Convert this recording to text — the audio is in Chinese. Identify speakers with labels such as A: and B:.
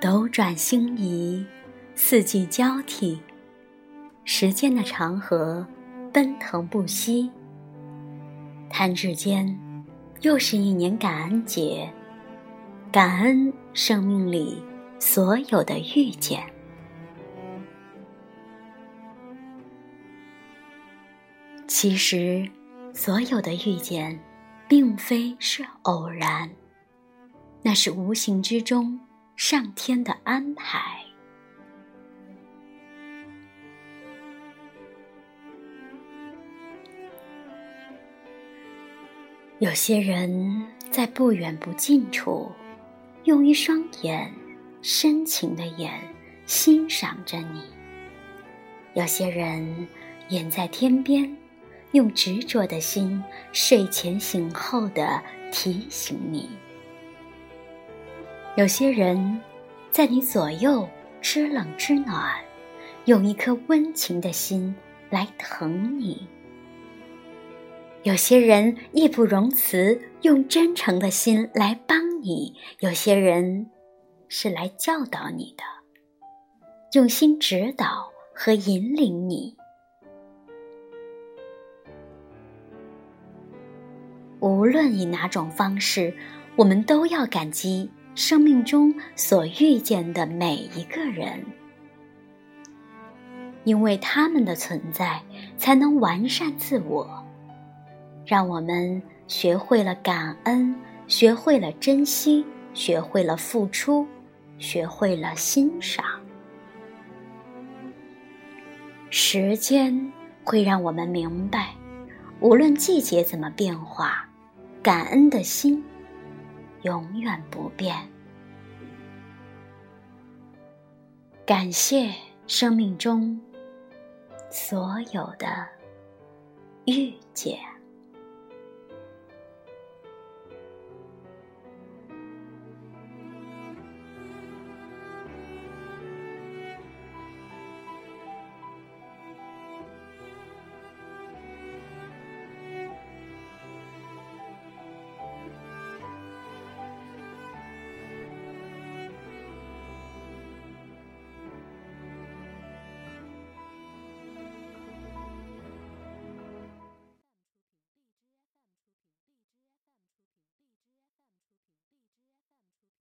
A: 斗转星移，四季交替，时间的长河奔腾不息。弹指间，又是一年感恩节，感恩生命里所有的遇见。其实，所有的遇见，并非是偶然，那是无形之中上天的安排。有些人在不远不近处，用一双眼，深情的眼，欣赏着你；有些人远在天边。用执着的心，睡前醒后的提醒你。有些人，在你左右知冷知暖，用一颗温情的心来疼你。有些人义不容辞，用真诚的心来帮你。有些人，是来教导你的，用心指导和引领你。无论以哪种方式，我们都要感激生命中所遇见的每一个人，因为他们的存在，才能完善自我，让我们学会了感恩，学会了珍惜，学会了付出，学会了欣赏。时间会让我们明白，无论季节怎么变化。感恩的心，永远不变。感谢生命中所有的遇见。